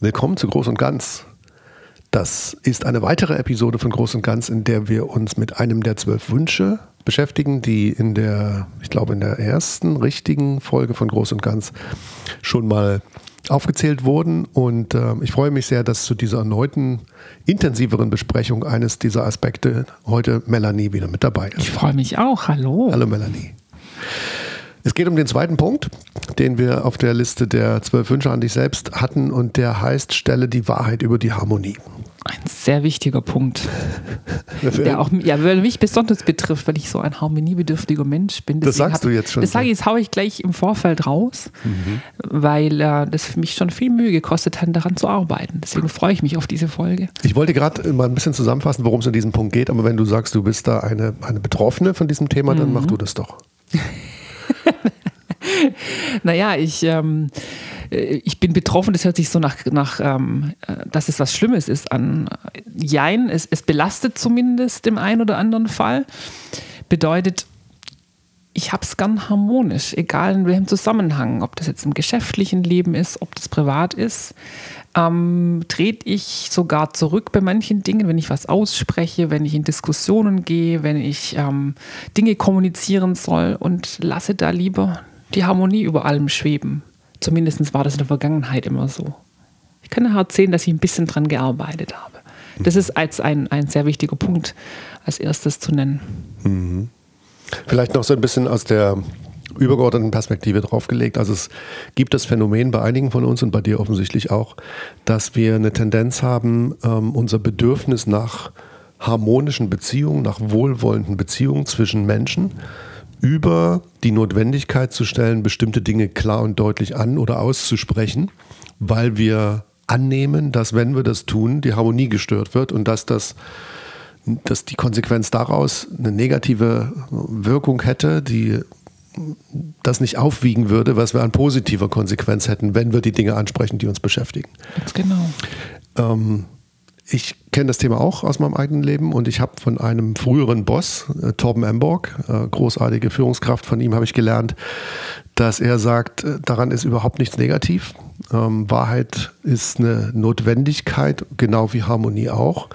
Willkommen zu Groß und Ganz. Das ist eine weitere Episode von Groß und Ganz, in der wir uns mit einem der zwölf Wünsche beschäftigen, die in der, ich glaube, in der ersten richtigen Folge von Groß und Ganz schon mal aufgezählt wurden. Und äh, ich freue mich sehr, dass zu dieser erneuten intensiveren Besprechung eines dieser Aspekte heute Melanie wieder mit dabei ist. Ich freue mich auch. Hallo. Hallo Melanie. Es geht um den zweiten Punkt, den wir auf der Liste der zwölf Wünsche an dich selbst hatten und der heißt, stelle die Wahrheit über die Harmonie. Ein sehr wichtiger Punkt, der auch ja, mich besonders betrifft, weil ich so ein harmoniebedürftiger Mensch bin. Deswegen das sagst hab, du jetzt schon. Das sage ich, das haue ich gleich im Vorfeld raus, mhm. weil äh, das für mich schon viel Mühe gekostet hat, daran zu arbeiten. Deswegen freue ich mich auf diese Folge. Ich wollte gerade mal ein bisschen zusammenfassen, worum es in diesem Punkt geht, aber wenn du sagst, du bist da eine, eine Betroffene von diesem Thema, dann mhm. mach du das doch. naja, ich, ähm, äh, ich bin betroffen, das hört sich so nach, nach ähm, äh, dass es was Schlimmes ist an. Jein, es, es belastet zumindest im einen oder anderen Fall. Bedeutet, ich habe es gern harmonisch, egal in welchem Zusammenhang, ob das jetzt im geschäftlichen Leben ist, ob das privat ist. Ähm, trete ich sogar zurück bei manchen Dingen, wenn ich was ausspreche, wenn ich in Diskussionen gehe, wenn ich ähm, Dinge kommunizieren soll und lasse da lieber die Harmonie über allem schweben. Zumindest war das in der Vergangenheit immer so. Ich kann nachher erzählen, dass ich ein bisschen dran gearbeitet habe. Das ist als ein, ein sehr wichtiger Punkt als erstes zu nennen. Mhm. Vielleicht noch so ein bisschen aus der übergeordneten Perspektive draufgelegt. Also es gibt das Phänomen bei einigen von uns und bei dir offensichtlich auch, dass wir eine Tendenz haben, ähm, unser Bedürfnis nach harmonischen Beziehungen, nach wohlwollenden Beziehungen zwischen Menschen über die Notwendigkeit zu stellen, bestimmte Dinge klar und deutlich an oder auszusprechen, weil wir annehmen, dass wenn wir das tun, die Harmonie gestört wird und dass das dass die Konsequenz daraus eine negative Wirkung hätte, die das nicht aufwiegen würde, was wir an positiver Konsequenz hätten, wenn wir die Dinge ansprechen, die uns beschäftigen. Ganz genau. Ähm, ich kenne das Thema auch aus meinem eigenen Leben und ich habe von einem früheren Boss, äh, Torben Emborg, äh, großartige Führungskraft, von ihm habe ich gelernt, dass er sagt, äh, daran ist überhaupt nichts negativ. Ähm, Wahrheit ist eine Notwendigkeit, genau wie Harmonie auch.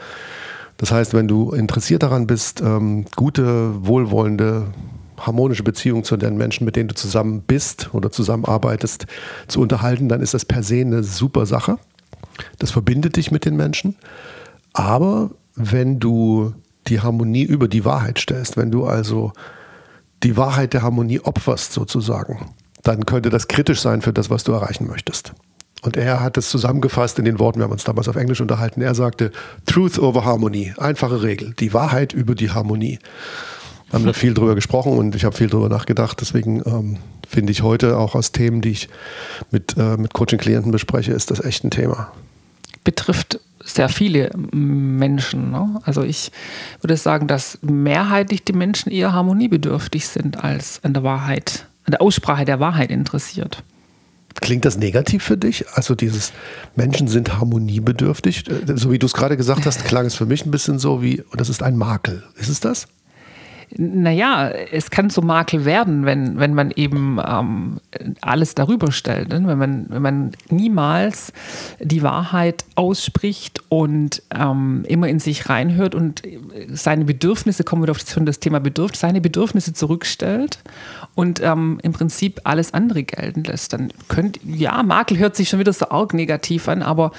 Das heißt, wenn du interessiert daran bist, ähm, gute, wohlwollende, harmonische Beziehungen zu den Menschen, mit denen du zusammen bist oder zusammenarbeitest, zu unterhalten, dann ist das per se eine super Sache. Das verbindet dich mit den Menschen. Aber wenn du die Harmonie über die Wahrheit stellst, wenn du also die Wahrheit der Harmonie opferst sozusagen, dann könnte das kritisch sein für das, was du erreichen möchtest. Und er hat es zusammengefasst in den Worten, wir haben uns damals auf Englisch unterhalten, er sagte, Truth over Harmony, einfache Regel, die Wahrheit über die Harmonie. Wir haben da viel drüber gesprochen und ich habe viel drüber nachgedacht. Deswegen ähm, finde ich heute auch aus Themen, die ich mit, äh, mit Coaching-Klienten bespreche, ist das echt ein Thema. Betrifft sehr viele Menschen. Ne? Also ich würde sagen, dass mehrheitlich die Menschen eher harmoniebedürftig sind als an der Wahrheit, an der Aussprache der Wahrheit interessiert. Klingt das negativ für dich? Also dieses Menschen sind harmoniebedürftig, äh, so wie du es gerade gesagt hast, klang es für mich ein bisschen so wie, das ist ein Makel. Ist es das? Naja, es kann zum Makel werden, wenn, wenn man eben ähm, alles darüber stellt. Ne? Wenn, man, wenn man niemals die Wahrheit ausspricht und ähm, immer in sich reinhört und seine Bedürfnisse, kommen wir auf das Thema Bedürfnis, seine Bedürfnisse zurückstellt und ähm, im Prinzip alles andere gelten lässt, dann könnte, ja, Makel hört sich schon wieder so arg negativ an, aber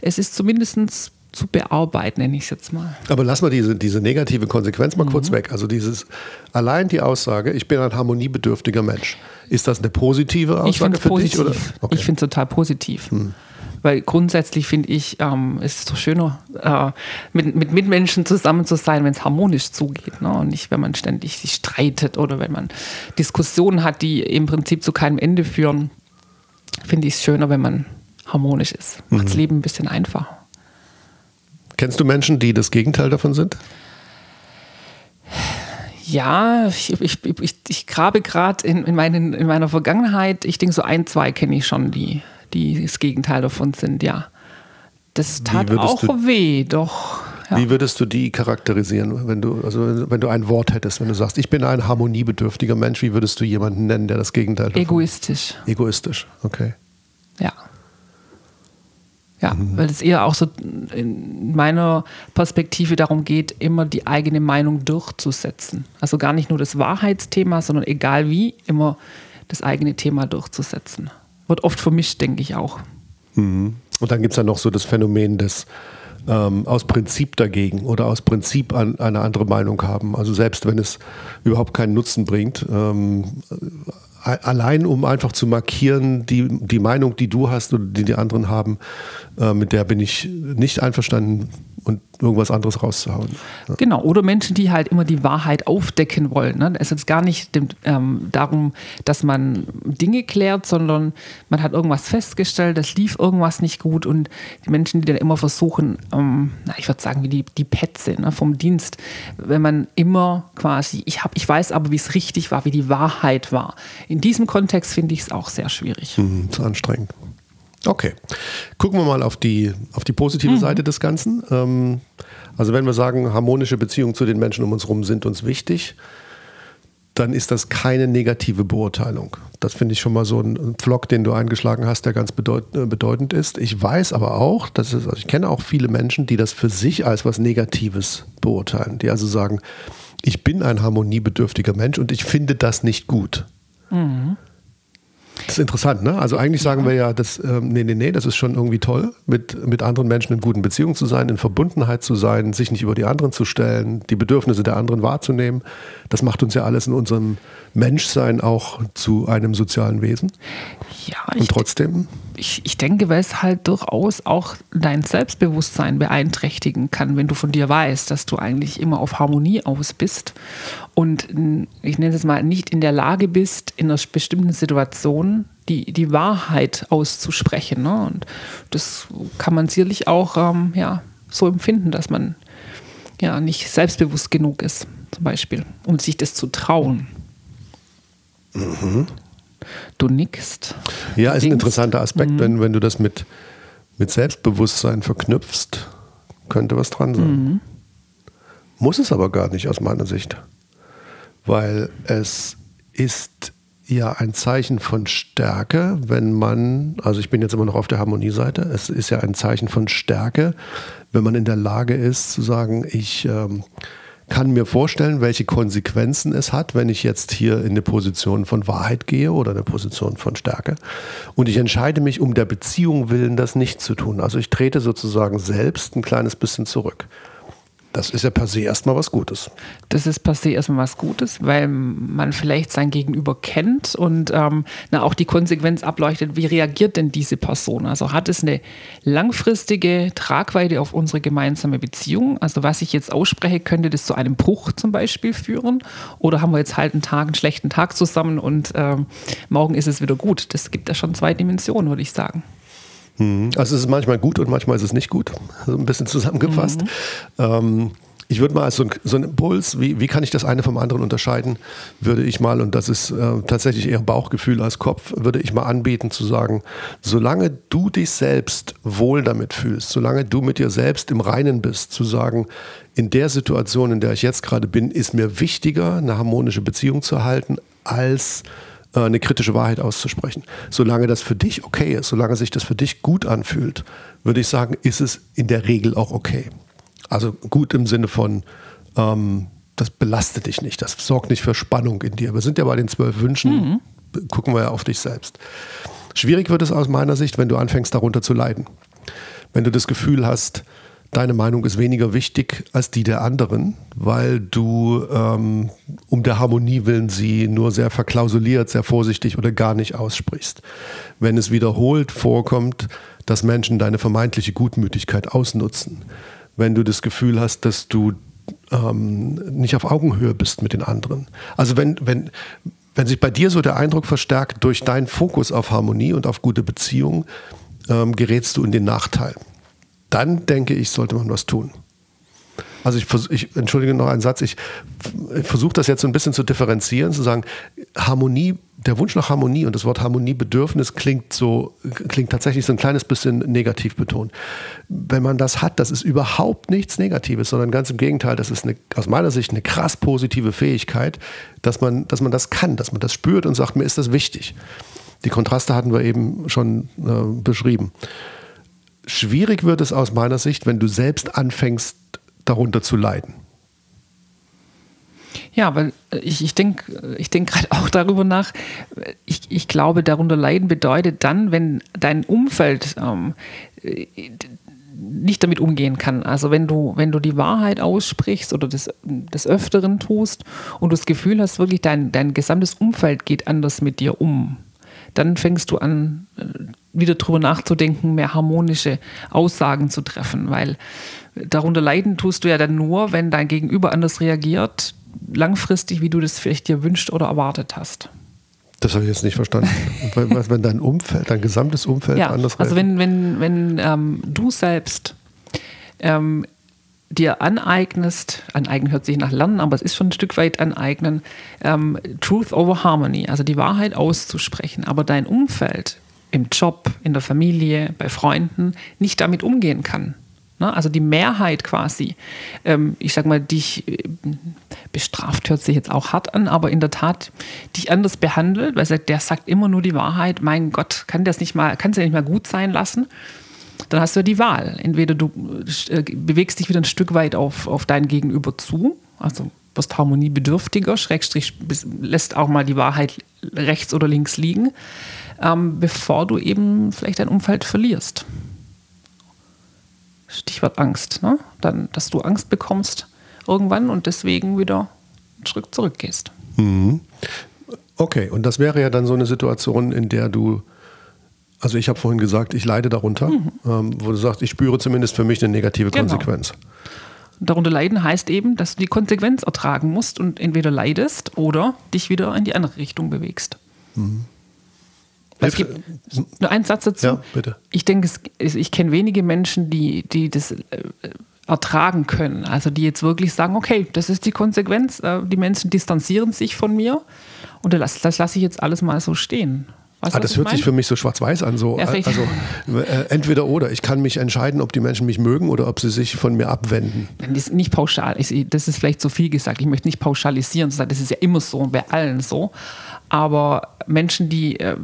es ist zumindest zu bearbeiten, nenne ich es jetzt mal. Aber lass mal diese, diese negative Konsequenz mal mhm. kurz weg. Also dieses allein die Aussage, ich bin ein harmoniebedürftiger Mensch. Ist das eine positive Aussage für positiv. dich? Oder? Okay. Ich finde es total positiv. Hm. Weil grundsätzlich finde ich, ähm, es ist doch schöner, äh, mit, mit Mitmenschen zusammen zu sein, wenn es harmonisch zugeht. Ne? Und nicht, wenn man ständig sich streitet oder wenn man Diskussionen hat, die im Prinzip zu keinem Ende führen. Finde ich es schöner, wenn man harmonisch ist. Macht das mhm. Leben ein bisschen einfacher. Kennst du Menschen, die das Gegenteil davon sind? Ja, ich, ich, ich, ich grabe gerade in, in, in meiner Vergangenheit. Ich denke, so ein, zwei kenne ich schon, die, die das Gegenteil davon sind, ja. Das tat auch du, weh, doch. Ja. Wie würdest du die charakterisieren, wenn du, also wenn du ein Wort hättest, wenn du sagst, ich bin ein harmoniebedürftiger Mensch, wie würdest du jemanden nennen, der das Gegenteil davon Egoistisch. Egoistisch, okay. Ja. Mhm. weil es eher auch so in meiner Perspektive darum geht, immer die eigene Meinung durchzusetzen. Also gar nicht nur das Wahrheitsthema, sondern egal wie, immer das eigene Thema durchzusetzen. Wird oft vermischt, denke ich auch. Mhm. Und dann gibt es ja noch so das Phänomen des ähm, aus Prinzip dagegen oder aus Prinzip an, eine andere Meinung haben. Also selbst wenn es überhaupt keinen Nutzen bringt, ähm, allein um einfach zu markieren, die, die Meinung, die du hast oder die die anderen haben, äh, mit der bin ich nicht einverstanden und irgendwas anderes rauszuhauen. Ja. Genau, oder Menschen, die halt immer die Wahrheit aufdecken wollen. Ne? Es ist gar nicht dem, ähm, darum, dass man Dinge klärt, sondern man hat irgendwas festgestellt, es lief irgendwas nicht gut und die Menschen, die dann immer versuchen, ähm, na, ich würde sagen, wie die, die Petze ne, vom Dienst, wenn man immer quasi, ich, hab, ich weiß aber, wie es richtig war, wie die Wahrheit war. In diesem Kontext finde ich es auch sehr schwierig. Mhm, zu anstrengend. Okay. Gucken wir mal auf die, auf die positive mhm. Seite des Ganzen. Ähm, also wenn wir sagen, harmonische Beziehungen zu den Menschen um uns herum sind uns wichtig, dann ist das keine negative Beurteilung. Das finde ich schon mal so ein Pflock, den du eingeschlagen hast, der ganz bedeut äh, bedeutend ist. Ich weiß aber auch, dass es, also ich kenne auch viele Menschen, die das für sich als was Negatives beurteilen, die also sagen, ich bin ein harmoniebedürftiger Mensch und ich finde das nicht gut. Mhm. Das ist interessant, ne? Also eigentlich sagen wir ja, dass, ähm, nee, nee, nee, das ist schon irgendwie toll, mit, mit anderen Menschen in guten Beziehungen zu sein, in Verbundenheit zu sein, sich nicht über die anderen zu stellen, die Bedürfnisse der anderen wahrzunehmen. Das macht uns ja alles in unserem Menschsein auch zu einem sozialen Wesen. Ja, und trotzdem. Ich, ich denke, weil es halt durchaus auch dein Selbstbewusstsein beeinträchtigen kann, wenn du von dir weißt, dass du eigentlich immer auf Harmonie aus bist und ich nenne es mal nicht in der Lage bist, in einer bestimmten Situation die, die Wahrheit auszusprechen. Ne? Und das kann man sicherlich auch ähm, ja, so empfinden, dass man ja nicht selbstbewusst genug ist, zum Beispiel, um sich das zu trauen. Mhm. Du nickst. Ja, ist ein interessanter Aspekt, mhm. wenn, wenn du das mit, mit Selbstbewusstsein verknüpfst, könnte was dran sein. Mhm. Muss es aber gar nicht aus meiner Sicht. Weil es ist ja ein Zeichen von Stärke, wenn man, also ich bin jetzt immer noch auf der Harmonieseite, es ist ja ein Zeichen von Stärke, wenn man in der Lage ist zu sagen, ich ähm, kann mir vorstellen, welche Konsequenzen es hat, wenn ich jetzt hier in eine Position von Wahrheit gehe oder eine Position von Stärke. Und ich entscheide mich um der Beziehung willen, das nicht zu tun. Also ich trete sozusagen selbst ein kleines bisschen zurück. Das ist ja per se erstmal was Gutes. Das ist per se erstmal was Gutes, weil man vielleicht sein Gegenüber kennt und ähm, na, auch die Konsequenz ableuchtet, wie reagiert denn diese Person? Also hat es eine langfristige Tragweite auf unsere gemeinsame Beziehung? Also was ich jetzt ausspreche, könnte das zu einem Bruch zum Beispiel führen? Oder haben wir jetzt halt einen Tag, einen schlechten Tag zusammen und ähm, morgen ist es wieder gut? Das gibt ja schon zwei Dimensionen, würde ich sagen. Mhm. Also es ist manchmal gut und manchmal ist es nicht gut. So ein bisschen zusammengefasst. Mhm. Ähm, ich würde mal als so ein, so ein Impuls, wie, wie kann ich das eine vom anderen unterscheiden, würde ich mal, und das ist äh, tatsächlich eher Bauchgefühl als Kopf, würde ich mal anbieten zu sagen, solange du dich selbst wohl damit fühlst, solange du mit dir selbst im Reinen bist, zu sagen, in der Situation, in der ich jetzt gerade bin, ist mir wichtiger, eine harmonische Beziehung zu halten, als äh, eine kritische Wahrheit auszusprechen. Solange das für dich okay ist, solange sich das für dich gut anfühlt, würde ich sagen, ist es in der Regel auch okay. Also gut im Sinne von, ähm, das belastet dich nicht, das sorgt nicht für Spannung in dir. Wir sind ja bei den zwölf Wünschen, mhm. gucken wir ja auf dich selbst. Schwierig wird es aus meiner Sicht, wenn du anfängst darunter zu leiden. Wenn du das Gefühl hast, deine Meinung ist weniger wichtig als die der anderen, weil du ähm, um der Harmonie willen sie nur sehr verklausuliert, sehr vorsichtig oder gar nicht aussprichst. Wenn es wiederholt vorkommt, dass Menschen deine vermeintliche Gutmütigkeit ausnutzen, wenn du das Gefühl hast, dass du ähm, nicht auf Augenhöhe bist mit den anderen. Also wenn, wenn, wenn sich bei dir so der Eindruck verstärkt, durch deinen Fokus auf Harmonie und auf gute Beziehungen, ähm, gerätst du in den Nachteil dann denke ich, sollte man was tun. Also ich, ich entschuldige noch einen Satz, ich, ich versuche das jetzt so ein bisschen zu differenzieren, zu sagen, Harmonie, der Wunsch nach Harmonie und das Wort Harmoniebedürfnis klingt so, klingt tatsächlich so ein kleines bisschen negativ betont. Wenn man das hat, das ist überhaupt nichts Negatives, sondern ganz im Gegenteil, das ist eine, aus meiner Sicht eine krass positive Fähigkeit, dass man, dass man das kann, dass man das spürt und sagt, mir ist das wichtig. Die Kontraste hatten wir eben schon äh, beschrieben schwierig wird es aus meiner Sicht, wenn du selbst anfängst, darunter zu leiden. Ja, weil ich, ich denke ich denk gerade auch darüber nach. Ich, ich glaube, darunter leiden bedeutet dann, wenn dein Umfeld ähm, nicht damit umgehen kann. Also wenn du, wenn du die Wahrheit aussprichst oder des, des Öfteren tust und du das Gefühl hast, wirklich dein, dein gesamtes Umfeld geht anders mit dir um, dann fängst du an, äh, wieder drüber nachzudenken, mehr harmonische Aussagen zu treffen, weil darunter leiden tust du ja dann nur, wenn dein Gegenüber anders reagiert, langfristig, wie du das vielleicht dir wünscht oder erwartet hast. Das habe ich jetzt nicht verstanden. Wenn dein Umfeld, dein gesamtes Umfeld ja, anders Also wenn, wenn, wenn ähm, du selbst ähm, dir aneignest, aneignen hört sich nach Lernen, aber es ist schon ein Stück weit aneignen, ähm, Truth over Harmony, also die Wahrheit auszusprechen, aber dein Umfeld im Job, in der Familie, bei Freunden nicht damit umgehen kann, Ne? Also die Mehrheit quasi, ähm, ich sag mal, dich äh, bestraft, hört sich jetzt auch hart an, aber in der Tat dich anders behandelt, weil der sagt immer nur die Wahrheit, mein Gott, kann das nicht mal, kann es ja nicht mal gut sein lassen. Dann hast du ja die Wahl. Entweder du äh, bewegst dich wieder ein Stück weit auf, auf dein Gegenüber zu, also wirst harmoniebedürftiger, Schrägstrich, lässt auch mal die Wahrheit rechts oder links liegen, ähm, bevor du eben vielleicht dein Umfeld verlierst. Stichwort Angst, ne? Dann, dass du Angst bekommst irgendwann und deswegen wieder einen Schritt zurückgehst. Mhm. Okay, und das wäre ja dann so eine Situation, in der du, also ich habe vorhin gesagt, ich leide darunter, mhm. ähm, wo du sagst, ich spüre zumindest für mich eine negative genau. Konsequenz. Darunter leiden heißt eben, dass du die Konsequenz ertragen musst und entweder leidest oder dich wieder in die andere Richtung bewegst. Mhm. Es gibt nur einen Satz dazu. Ja, bitte. Ich denke, ich kenne wenige Menschen, die, die das äh, ertragen können. Also die jetzt wirklich sagen, okay, das ist die Konsequenz. Äh, die Menschen distanzieren sich von mir und das, das lasse ich jetzt alles mal so stehen. Weißt, ah, das hört meine? sich für mich so schwarz-weiß an. So, ja, also äh, entweder oder. Ich kann mich entscheiden, ob die Menschen mich mögen oder ob sie sich von mir abwenden. Das ist nicht pauschal. Das ist vielleicht zu viel gesagt. Ich möchte nicht pauschalisieren. Das ist ja immer so bei allen so. Aber Menschen, die äh,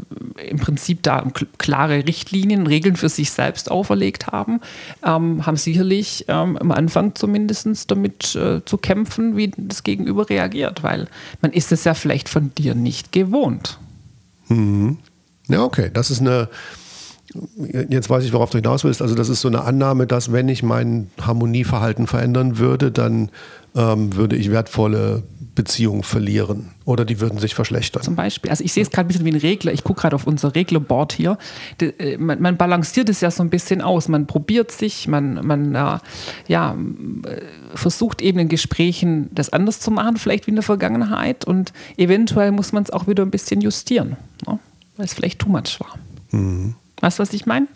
im Prinzip da klare Richtlinien, Regeln für sich selbst auferlegt haben, ähm, haben sicherlich ähm, am Anfang zumindest damit äh, zu kämpfen, wie das Gegenüber reagiert, weil man ist es ja vielleicht von dir nicht gewohnt. Mhm. Ja, okay, das ist eine, jetzt weiß ich, worauf du hinaus willst. Also das ist so eine Annahme, dass wenn ich mein Harmonieverhalten verändern würde, dann ähm, würde ich wertvolle Beziehungen verlieren oder die würden sich verschlechtern. Zum Beispiel. Also ich sehe es gerade ein bisschen wie ein Regler. Ich gucke gerade auf unser Reglerboard hier. Äh, man, man, balanciert es ja so ein bisschen aus. Man probiert sich, man, man äh, ja, äh, versucht eben in Gesprächen das anders zu machen, vielleicht wie in der Vergangenheit. Und eventuell muss man es auch wieder ein bisschen justieren, ne? weil es vielleicht too much war. Mhm. Weißt du, was ich meine?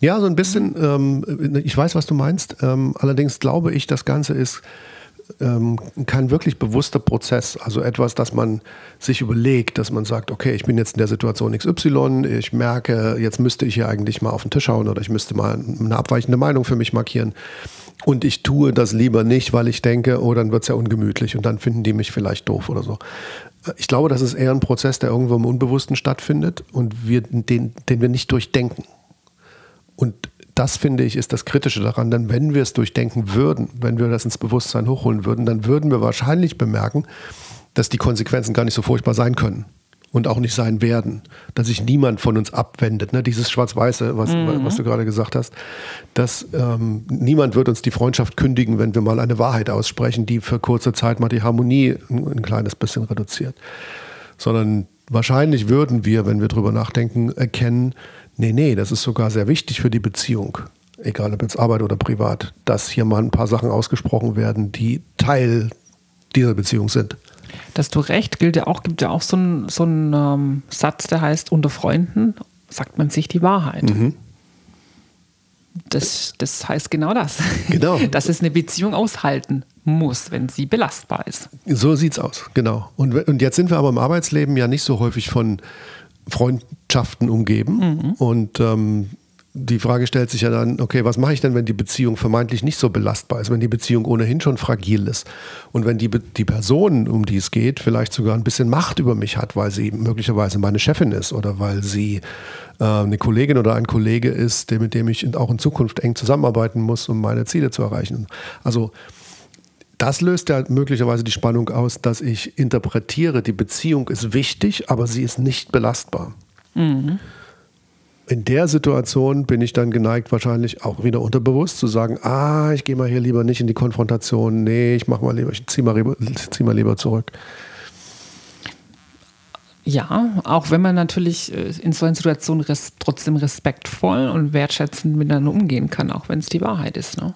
Ja, so ein bisschen. Ähm, ich weiß, was du meinst. Ähm, allerdings glaube ich, das Ganze ist ähm, kein wirklich bewusster Prozess, also etwas, dass man sich überlegt, dass man sagt, okay, ich bin jetzt in der Situation XY, ich merke, jetzt müsste ich hier eigentlich mal auf den Tisch hauen oder ich müsste mal eine abweichende Meinung für mich markieren. Und ich tue das lieber nicht, weil ich denke, oh, dann wird es ja ungemütlich und dann finden die mich vielleicht doof oder so. Ich glaube, das ist eher ein Prozess, der irgendwo im Unbewussten stattfindet und wir, den, den wir nicht durchdenken. Und das finde ich ist das Kritische daran, denn wenn wir es durchdenken würden, wenn wir das ins Bewusstsein hochholen würden, dann würden wir wahrscheinlich bemerken, dass die Konsequenzen gar nicht so furchtbar sein können und auch nicht sein werden, dass sich niemand von uns abwendet. Ne? Dieses Schwarz-Weiße, was, mhm. was du gerade gesagt hast, dass ähm, niemand wird uns die Freundschaft kündigen, wenn wir mal eine Wahrheit aussprechen, die für kurze Zeit mal die Harmonie ein, ein kleines bisschen reduziert. Sondern wahrscheinlich würden wir, wenn wir drüber nachdenken, erkennen, Nee, nee, das ist sogar sehr wichtig für die Beziehung, egal ob jetzt Arbeit oder privat, dass hier mal ein paar Sachen ausgesprochen werden, die Teil dieser Beziehung sind. Dass du recht, gilt ja auch, gibt ja auch so einen so ähm, Satz, der heißt, unter Freunden sagt man sich die Wahrheit. Mhm. Das, das heißt genau das. Genau. Dass es eine Beziehung aushalten muss, wenn sie belastbar ist. So sieht's aus, genau. Und, und jetzt sind wir aber im Arbeitsleben ja nicht so häufig von Freundschaften umgeben. Mhm. Und ähm, die Frage stellt sich ja dann, okay, was mache ich denn, wenn die Beziehung vermeintlich nicht so belastbar ist, wenn die Beziehung ohnehin schon fragil ist und wenn die, die Person, um die es geht, vielleicht sogar ein bisschen Macht über mich hat, weil sie möglicherweise meine Chefin ist oder weil sie äh, eine Kollegin oder ein Kollege ist, der, mit dem ich auch in Zukunft eng zusammenarbeiten muss, um meine Ziele zu erreichen. Also das löst ja möglicherweise die Spannung aus, dass ich interpretiere, die Beziehung ist wichtig, aber sie ist nicht belastbar. Mhm in der Situation bin ich dann geneigt, wahrscheinlich auch wieder unterbewusst zu sagen, ah, ich gehe mal hier lieber nicht in die Konfrontation, nee, ich mache mal lieber, ich ziehe mal, zieh mal lieber zurück. Ja, auch wenn man natürlich äh, in solchen Situationen res trotzdem respektvoll und wertschätzend miteinander umgehen kann, auch wenn es die Wahrheit ist. Ne?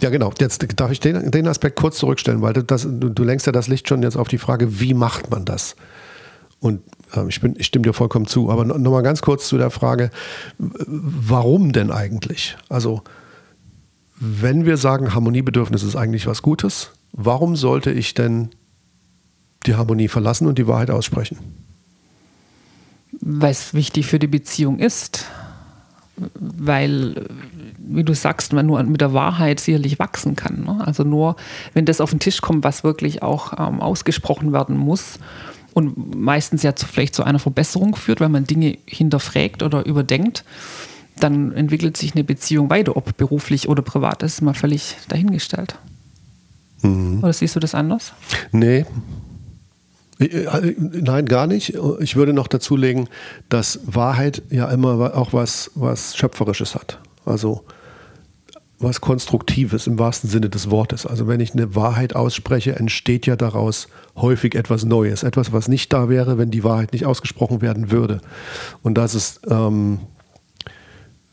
Ja, genau. Jetzt darf ich den, den Aspekt kurz zurückstellen, weil das, du, du lenkst ja das Licht schon jetzt auf die Frage, wie macht man das? Und äh, ich, bin, ich stimme dir vollkommen zu. Aber nochmal ganz kurz zu der Frage, warum denn eigentlich? Also, wenn wir sagen, Harmoniebedürfnis ist eigentlich was Gutes, warum sollte ich denn die Harmonie verlassen und die Wahrheit aussprechen? Weil es wichtig für die Beziehung ist. Weil, wie du sagst, man nur mit der Wahrheit sicherlich wachsen kann. Ne? Also nur, wenn das auf den Tisch kommt, was wirklich auch ähm, ausgesprochen werden muss, und meistens ja zu, vielleicht zu einer Verbesserung führt, weil man Dinge hinterfragt oder überdenkt, dann entwickelt sich eine Beziehung weiter, ob beruflich oder privat, das ist mal völlig dahingestellt. Mhm. Oder siehst du das anders? Nee. Äh, äh, nein, gar nicht. Ich würde noch dazulegen, dass Wahrheit ja immer auch was, was Schöpferisches hat. Also was Konstruktives im wahrsten Sinne des Wortes. Also wenn ich eine Wahrheit ausspreche, entsteht ja daraus häufig etwas Neues. Etwas, was nicht da wäre, wenn die Wahrheit nicht ausgesprochen werden würde. Und das ist, ähm,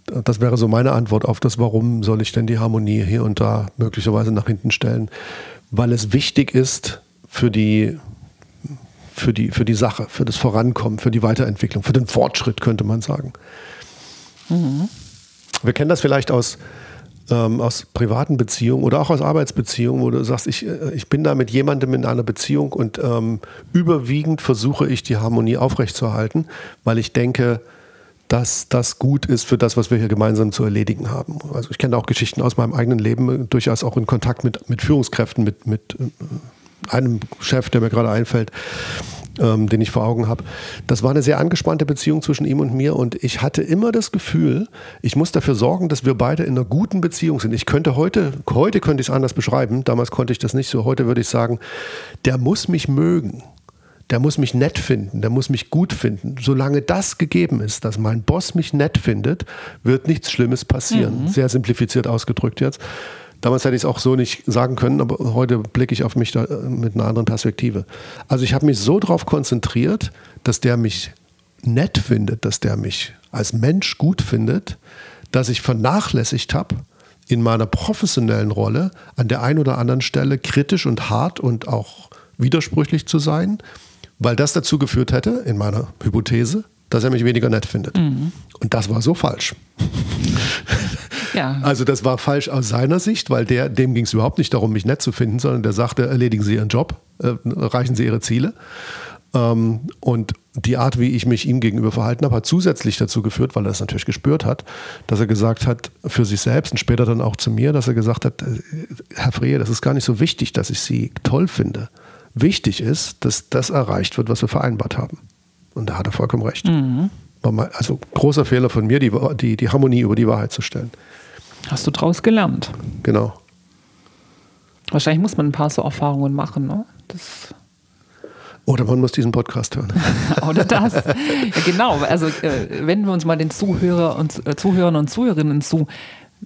das wäre so meine Antwort auf das, warum soll ich denn die Harmonie hier und da möglicherweise nach hinten stellen. Weil es wichtig ist für die, für die, für die Sache, für das Vorankommen, für die Weiterentwicklung, für den Fortschritt, könnte man sagen. Mhm. Wir kennen das vielleicht aus ähm, aus privaten Beziehungen oder auch aus Arbeitsbeziehungen, wo du sagst, ich, äh, ich bin da mit jemandem in einer Beziehung und ähm, überwiegend versuche ich die Harmonie aufrechtzuerhalten, weil ich denke, dass das gut ist für das, was wir hier gemeinsam zu erledigen haben. Also ich kenne auch Geschichten aus meinem eigenen Leben, durchaus auch in Kontakt mit, mit Führungskräften, mit, mit äh, einem Chef, der mir gerade einfällt, ähm, den ich vor Augen habe. Das war eine sehr angespannte Beziehung zwischen ihm und mir und ich hatte immer das Gefühl, ich muss dafür sorgen, dass wir beide in einer guten Beziehung sind. Ich könnte heute, heute könnte ich es anders beschreiben, damals konnte ich das nicht so, heute würde ich sagen, der muss mich mögen. Der muss mich nett finden, der muss mich gut finden. Solange das gegeben ist, dass mein Boss mich nett findet, wird nichts Schlimmes passieren. Mhm. Sehr simplifiziert ausgedrückt jetzt. Damals hätte ich es auch so nicht sagen können, aber heute blicke ich auf mich da äh, mit einer anderen Perspektive. Also ich habe mich so darauf konzentriert, dass der mich nett findet, dass der mich als Mensch gut findet, dass ich vernachlässigt habe, in meiner professionellen Rolle an der einen oder anderen Stelle kritisch und hart und auch widersprüchlich zu sein, weil das dazu geführt hätte, in meiner Hypothese, dass er mich weniger nett findet. Mhm. Und das war so falsch. Ja. Also das war falsch aus seiner Sicht, weil der, dem ging es überhaupt nicht darum, mich nett zu finden, sondern der sagte, erledigen Sie Ihren Job, äh, erreichen Sie Ihre Ziele. Ähm, und die Art, wie ich mich ihm gegenüber verhalten habe, hat zusätzlich dazu geführt, weil er es natürlich gespürt hat, dass er gesagt hat, für sich selbst und später dann auch zu mir, dass er gesagt hat, äh, Herr Frehe, das ist gar nicht so wichtig, dass ich Sie toll finde. Wichtig ist, dass das erreicht wird, was wir vereinbart haben. Und da hat er vollkommen recht. Mhm. Also großer Fehler von mir, die, die, die Harmonie über die Wahrheit zu stellen. Hast du draus gelernt? Genau. Wahrscheinlich muss man ein paar so Erfahrungen machen, ne? Das oder man muss diesen Podcast hören. Oder das. Ja, genau. Also äh, wenden wir uns mal den Zuhörer und, äh, Zuhörern und Zuhörerinnen zu.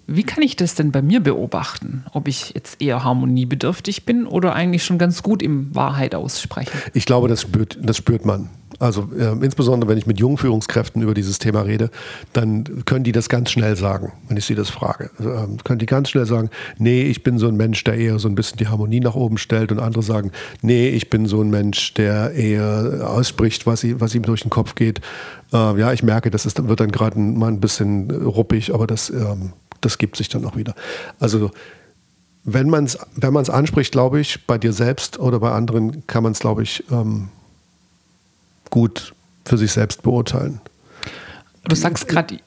Wie kann ich das denn bei mir beobachten? Ob ich jetzt eher harmoniebedürftig bin oder eigentlich schon ganz gut im Wahrheit aussprechen? Ich glaube, das spürt, das spürt man. Also äh, insbesondere wenn ich mit jungen Führungskräften über dieses Thema rede, dann können die das ganz schnell sagen, wenn ich sie das frage. Also, ähm, können die ganz schnell sagen, nee, ich bin so ein Mensch, der eher so ein bisschen die Harmonie nach oben stellt und andere sagen, nee, ich bin so ein Mensch, der eher ausspricht, was, was ihm durch den Kopf geht. Äh, ja, ich merke, das ist, wird dann gerade mal ein bisschen ruppig, aber das, ähm, das gibt sich dann auch wieder. Also wenn man es wenn anspricht, glaube ich, bei dir selbst oder bei anderen kann man es, glaube ich, ähm, gut für sich selbst beurteilen. Du sagst gerade.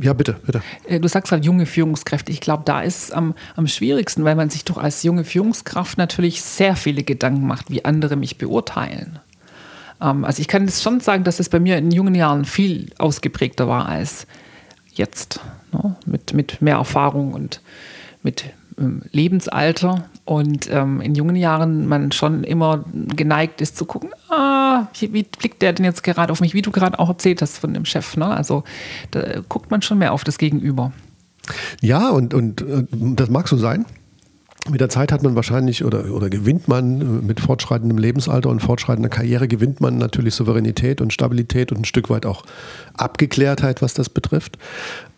Ja, bitte, bitte. Äh, du sagst gerade junge Führungskräfte. Ich glaube, da ist es am, am schwierigsten, weil man sich doch als junge Führungskraft natürlich sehr viele Gedanken macht, wie andere mich beurteilen. Ähm, also ich kann jetzt schon sagen, dass es bei mir in jungen Jahren viel ausgeprägter war als jetzt. Ne? Mit, mit mehr Erfahrung und mit ähm, Lebensalter und ähm, in jungen Jahren man schon immer geneigt ist zu gucken, ah, wie, blickt der denn jetzt gerade auf mich, wie du gerade auch erzählt hast von dem Chef. Ne? Also da guckt man schon mehr auf das Gegenüber. Ja, und, und, und das mag so sein. Mit der Zeit hat man wahrscheinlich oder, oder gewinnt man mit fortschreitendem Lebensalter und fortschreitender Karriere gewinnt man natürlich Souveränität und Stabilität und ein Stück weit auch Abgeklärtheit, was das betrifft.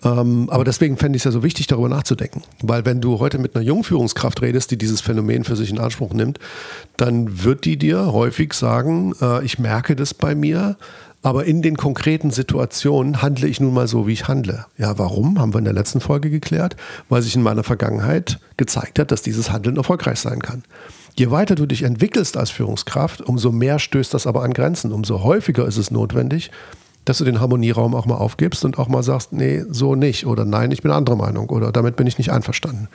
Ähm, aber deswegen fände ich es ja so wichtig, darüber nachzudenken. Weil wenn du heute mit einer Jungführungskraft redest, die dieses Phänomen für sich in Anspruch nimmt, dann wird die dir häufig sagen, äh, ich merke das bei mir, aber in den konkreten Situationen handle ich nun mal so, wie ich handle. Ja, warum? Haben wir in der letzten Folge geklärt. Weil sich in meiner Vergangenheit gezeigt hat, dass dieses Handeln erfolgreich sein kann. Je weiter du dich entwickelst als Führungskraft, umso mehr stößt das aber an Grenzen. Umso häufiger ist es notwendig, dass du den Harmonieraum auch mal aufgibst und auch mal sagst, nee, so nicht. Oder nein, ich bin anderer Meinung. Oder damit bin ich nicht einverstanden.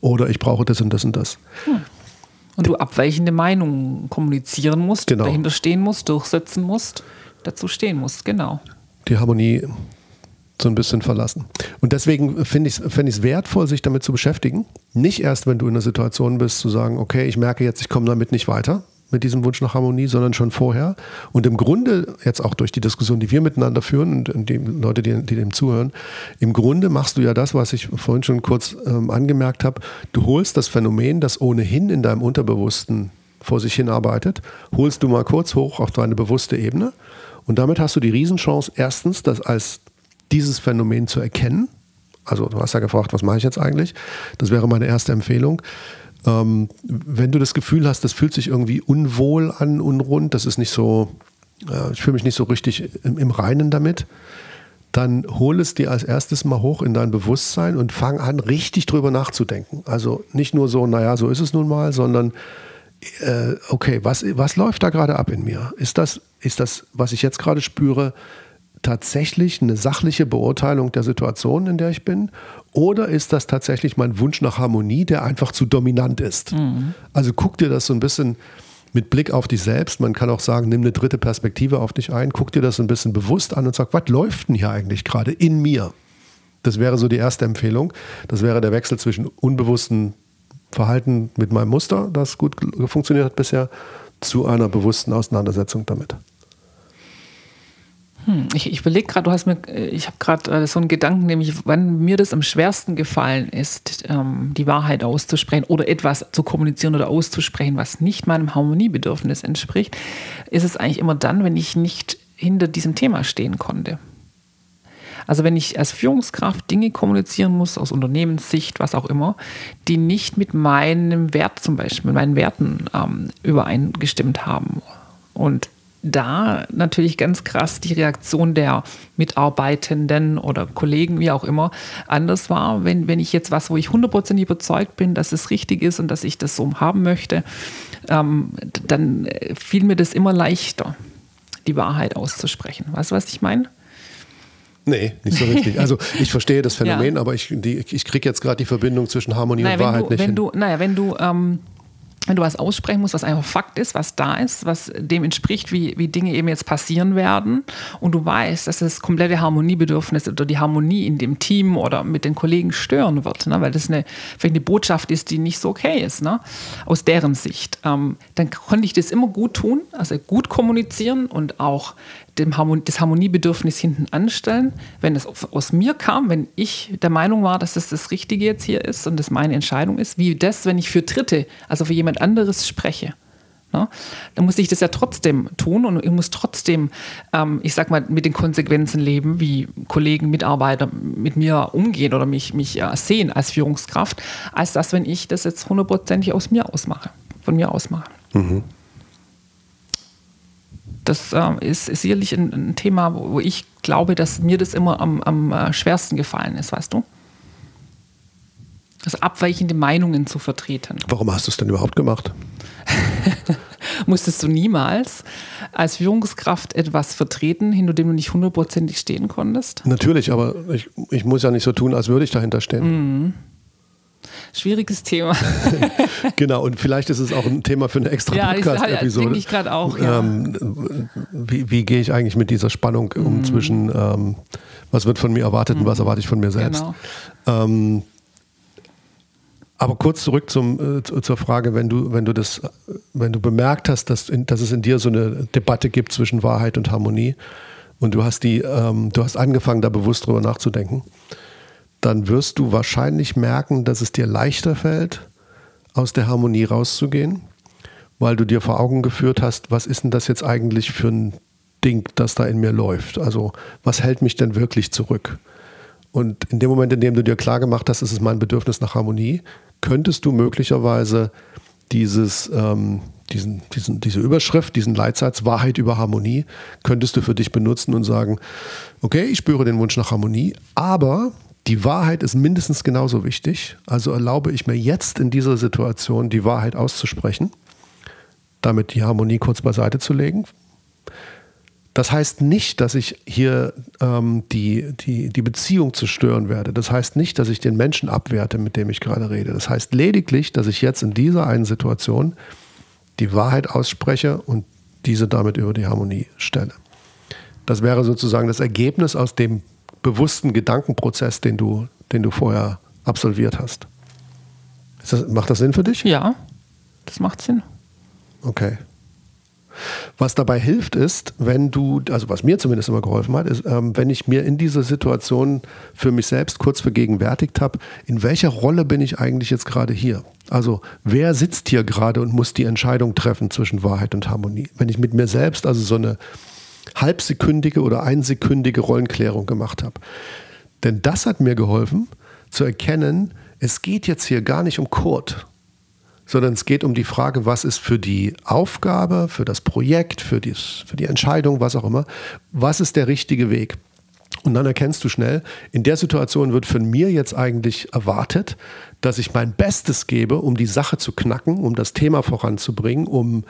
Oder ich brauche das und das und das. Hm. Und du abweichende Meinungen kommunizieren musst, genau. dahinter stehen musst, durchsetzen musst dazu stehen muss, genau. Die Harmonie so ein bisschen verlassen. Und deswegen finde ich es find wertvoll, sich damit zu beschäftigen. Nicht erst, wenn du in einer Situation bist, zu sagen, okay, ich merke jetzt, ich komme damit nicht weiter mit diesem Wunsch nach Harmonie, sondern schon vorher. Und im Grunde, jetzt auch durch die Diskussion, die wir miteinander führen und die Leute, die, die dem zuhören, im Grunde machst du ja das, was ich vorhin schon kurz ähm, angemerkt habe. Du holst das Phänomen, das ohnehin in deinem Unterbewussten vor sich hin arbeitet, holst du mal kurz hoch auf deine bewusste Ebene und damit hast du die Riesenchance, erstens, das als dieses Phänomen zu erkennen. Also du hast ja gefragt, was mache ich jetzt eigentlich? Das wäre meine erste Empfehlung. Ähm, wenn du das Gefühl hast, das fühlt sich irgendwie unwohl an, unrund, das ist nicht so, äh, ich fühle mich nicht so richtig im, im Reinen damit, dann hol es dir als erstes mal hoch in dein Bewusstsein und fang an, richtig drüber nachzudenken. Also nicht nur so, naja, so ist es nun mal, sondern äh, okay, was, was läuft da gerade ab in mir? Ist das, ist das, was ich jetzt gerade spüre, tatsächlich eine sachliche Beurteilung der Situation, in der ich bin? Oder ist das tatsächlich mein Wunsch nach Harmonie, der einfach zu dominant ist? Mhm. Also guck dir das so ein bisschen mit Blick auf dich selbst. Man kann auch sagen, nimm eine dritte Perspektive auf dich ein, guck dir das ein bisschen bewusst an und sag, was läuft denn hier eigentlich gerade in mir? Das wäre so die erste Empfehlung. Das wäre der Wechsel zwischen unbewussten Verhalten mit meinem Muster, das gut funktioniert hat bisher, zu einer bewussten Auseinandersetzung damit. Hm, ich, ich überlege gerade, du hast mir, ich habe gerade äh, so einen Gedanken, nämlich wann mir das am schwersten gefallen ist, ähm, die Wahrheit auszusprechen oder etwas zu kommunizieren oder auszusprechen, was nicht meinem Harmoniebedürfnis entspricht, ist es eigentlich immer dann, wenn ich nicht hinter diesem Thema stehen konnte. Also wenn ich als Führungskraft Dinge kommunizieren muss, aus Unternehmenssicht, was auch immer, die nicht mit meinem Wert zum Beispiel, mit meinen Werten ähm, übereingestimmt haben. Und da natürlich ganz krass die Reaktion der Mitarbeitenden oder Kollegen, wie auch immer, anders war. Wenn, wenn ich jetzt was, wo ich hundertprozentig überzeugt bin, dass es richtig ist und dass ich das so haben möchte, ähm, dann fiel mir das immer leichter, die Wahrheit auszusprechen. Weißt du, was ich meine? Nee, nicht so richtig. Also ich verstehe das Phänomen, ja. aber ich, ich kriege jetzt gerade die Verbindung zwischen Harmonie naja, und Wahrheit du, nicht wenn hin. Du, naja, wenn du ähm, wenn du was aussprechen musst, was einfach Fakt ist, was da ist, was dem entspricht, wie, wie Dinge eben jetzt passieren werden und du weißt, dass das komplette Harmoniebedürfnis oder die Harmonie in dem Team oder mit den Kollegen stören wird, ne? weil das eine, vielleicht eine Botschaft ist, die nicht so okay ist, ne? aus deren Sicht, ähm, dann konnte ich das immer gut tun, also gut kommunizieren und auch dem Harmon das Harmoniebedürfnis hinten anstellen, wenn es aus mir kam, wenn ich der Meinung war, dass es das Richtige jetzt hier ist und das meine Entscheidung ist, wie das, wenn ich für Dritte, also für jemand anderes spreche. Ne? Dann muss ich das ja trotzdem tun und ich muss trotzdem, ähm, ich sag mal, mit den Konsequenzen leben, wie Kollegen, Mitarbeiter mit mir umgehen oder mich, mich äh, sehen als Führungskraft, als das, wenn ich das jetzt hundertprozentig aus mir ausmache, von mir ausmache. Mhm das äh, ist, ist, sicherlich ein, ein, Thema, wo ich glaube, dass mir das immer am, am äh, schwersten gefallen ist, weißt du? Also abweichende Meinungen zu vertreten. Warum hast du es denn überhaupt gemacht? Musstest du niemals. als Führungskraft etwas vertreten, hinter dem du nicht hundertprozentig stehen konntest? Natürlich, aber ich, ich muss ja nicht so tun, als würde ich dahinter stehen. Mhm. Schwieriges Thema. genau, und vielleicht ist es auch ein Thema für eine extra ja, Podcast-Episode. Ja, ich gerade auch. Ja. Ähm, wie, wie gehe ich eigentlich mit dieser Spannung um mhm. zwischen, ähm, was wird von mir erwartet mhm. und was erwarte ich von mir selbst? Genau. Ähm, aber kurz zurück zum, äh, zur Frage, wenn du, wenn du das, wenn du bemerkt hast, dass, in, dass es in dir so eine Debatte gibt zwischen Wahrheit und Harmonie und du hast die, ähm, du hast angefangen, da bewusst drüber nachzudenken, dann wirst du wahrscheinlich merken, dass es dir leichter fällt, aus der Harmonie rauszugehen, weil du dir vor Augen geführt hast, was ist denn das jetzt eigentlich für ein Ding, das da in mir läuft? Also was hält mich denn wirklich zurück? Und in dem Moment, in dem du dir klar gemacht hast, es ist mein Bedürfnis nach Harmonie, könntest du möglicherweise dieses, ähm, diesen, diesen, diese Überschrift, diesen Leitsatz Wahrheit über Harmonie, könntest du für dich benutzen und sagen, okay, ich spüre den Wunsch nach Harmonie, aber die Wahrheit ist mindestens genauso wichtig. Also erlaube ich mir jetzt in dieser Situation die Wahrheit auszusprechen, damit die Harmonie kurz beiseite zu legen, das heißt nicht, dass ich hier ähm, die, die, die Beziehung zerstören werde. Das heißt nicht, dass ich den Menschen abwerte, mit dem ich gerade rede. Das heißt lediglich, dass ich jetzt in dieser einen Situation die Wahrheit ausspreche und diese damit über die Harmonie stelle. Das wäre sozusagen das Ergebnis aus dem bewussten Gedankenprozess, den du, den du vorher absolviert hast. Das, macht das Sinn für dich? Ja, das macht Sinn. Okay. Was dabei hilft, ist, wenn du, also was mir zumindest immer geholfen hat, ist, ähm, wenn ich mir in dieser Situation für mich selbst kurz vergegenwärtigt habe, in welcher Rolle bin ich eigentlich jetzt gerade hier? Also wer sitzt hier gerade und muss die Entscheidung treffen zwischen Wahrheit und Harmonie? Wenn ich mit mir selbst also so eine halbsekündige oder einsekündige Rollenklärung gemacht habe. Denn das hat mir geholfen zu erkennen, es geht jetzt hier gar nicht um Kurt, sondern es geht um die Frage, was ist für die Aufgabe, für das Projekt, für die, für die Entscheidung, was auch immer, was ist der richtige Weg? Und dann erkennst du schnell, in der Situation wird von mir jetzt eigentlich erwartet, dass ich mein Bestes gebe, um die Sache zu knacken, um das Thema voranzubringen, um,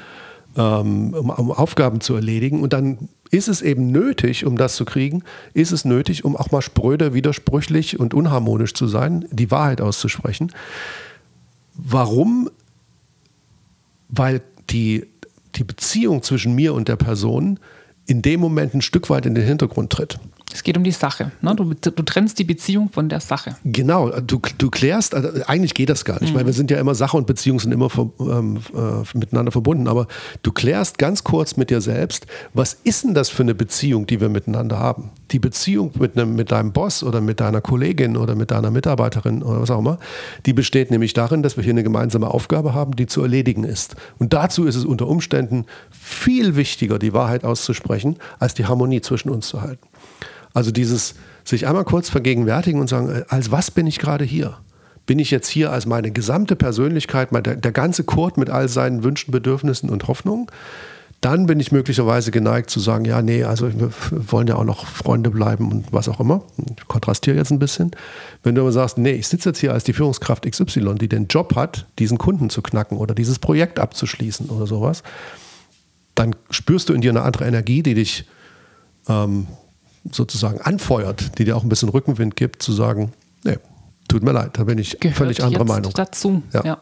ähm, um, um Aufgaben zu erledigen. Und dann ist es eben nötig, um das zu kriegen, ist es nötig, um auch mal spröde, widersprüchlich und unharmonisch zu sein, die Wahrheit auszusprechen. Warum weil die, die Beziehung zwischen mir und der Person in dem Moment ein Stück weit in den Hintergrund tritt. Es geht um die Sache. Ne? Du, du, trennst die Beziehung von der Sache. Genau, du, du klärst, also eigentlich geht das gar nicht, mhm. weil wir sind ja immer Sache und Beziehung sind immer ähm, äh, miteinander verbunden. Aber du klärst ganz kurz mit dir selbst, was ist denn das für eine Beziehung, die wir miteinander haben? Die Beziehung mit, einem, mit deinem Boss oder mit deiner Kollegin oder mit deiner Mitarbeiterin oder was auch immer, die besteht nämlich darin, dass wir hier eine gemeinsame Aufgabe haben, die zu erledigen ist. Und dazu ist es unter Umständen viel wichtiger, die Wahrheit auszusprechen, als die Harmonie zwischen uns zu halten. Also dieses sich einmal kurz vergegenwärtigen und sagen, äh, als was bin ich gerade hier? Bin ich jetzt hier als meine gesamte Persönlichkeit, der, der ganze Kurt mit all seinen Wünschen, Bedürfnissen und Hoffnungen? Dann bin ich möglicherweise geneigt zu sagen, ja, nee, also wir wollen ja auch noch Freunde bleiben und was auch immer. Ich kontrastiere jetzt ein bisschen. Wenn du aber sagst, nee, ich sitze jetzt hier als die Führungskraft XY, die den Job hat, diesen Kunden zu knacken oder dieses Projekt abzuschließen oder sowas, dann spürst du in dir eine andere Energie, die dich ähm, sozusagen anfeuert, die dir auch ein bisschen Rückenwind gibt, zu sagen, nee, tut mir leid, da bin ich Gehört völlig anderer Meinung. Dazu, ja. ja.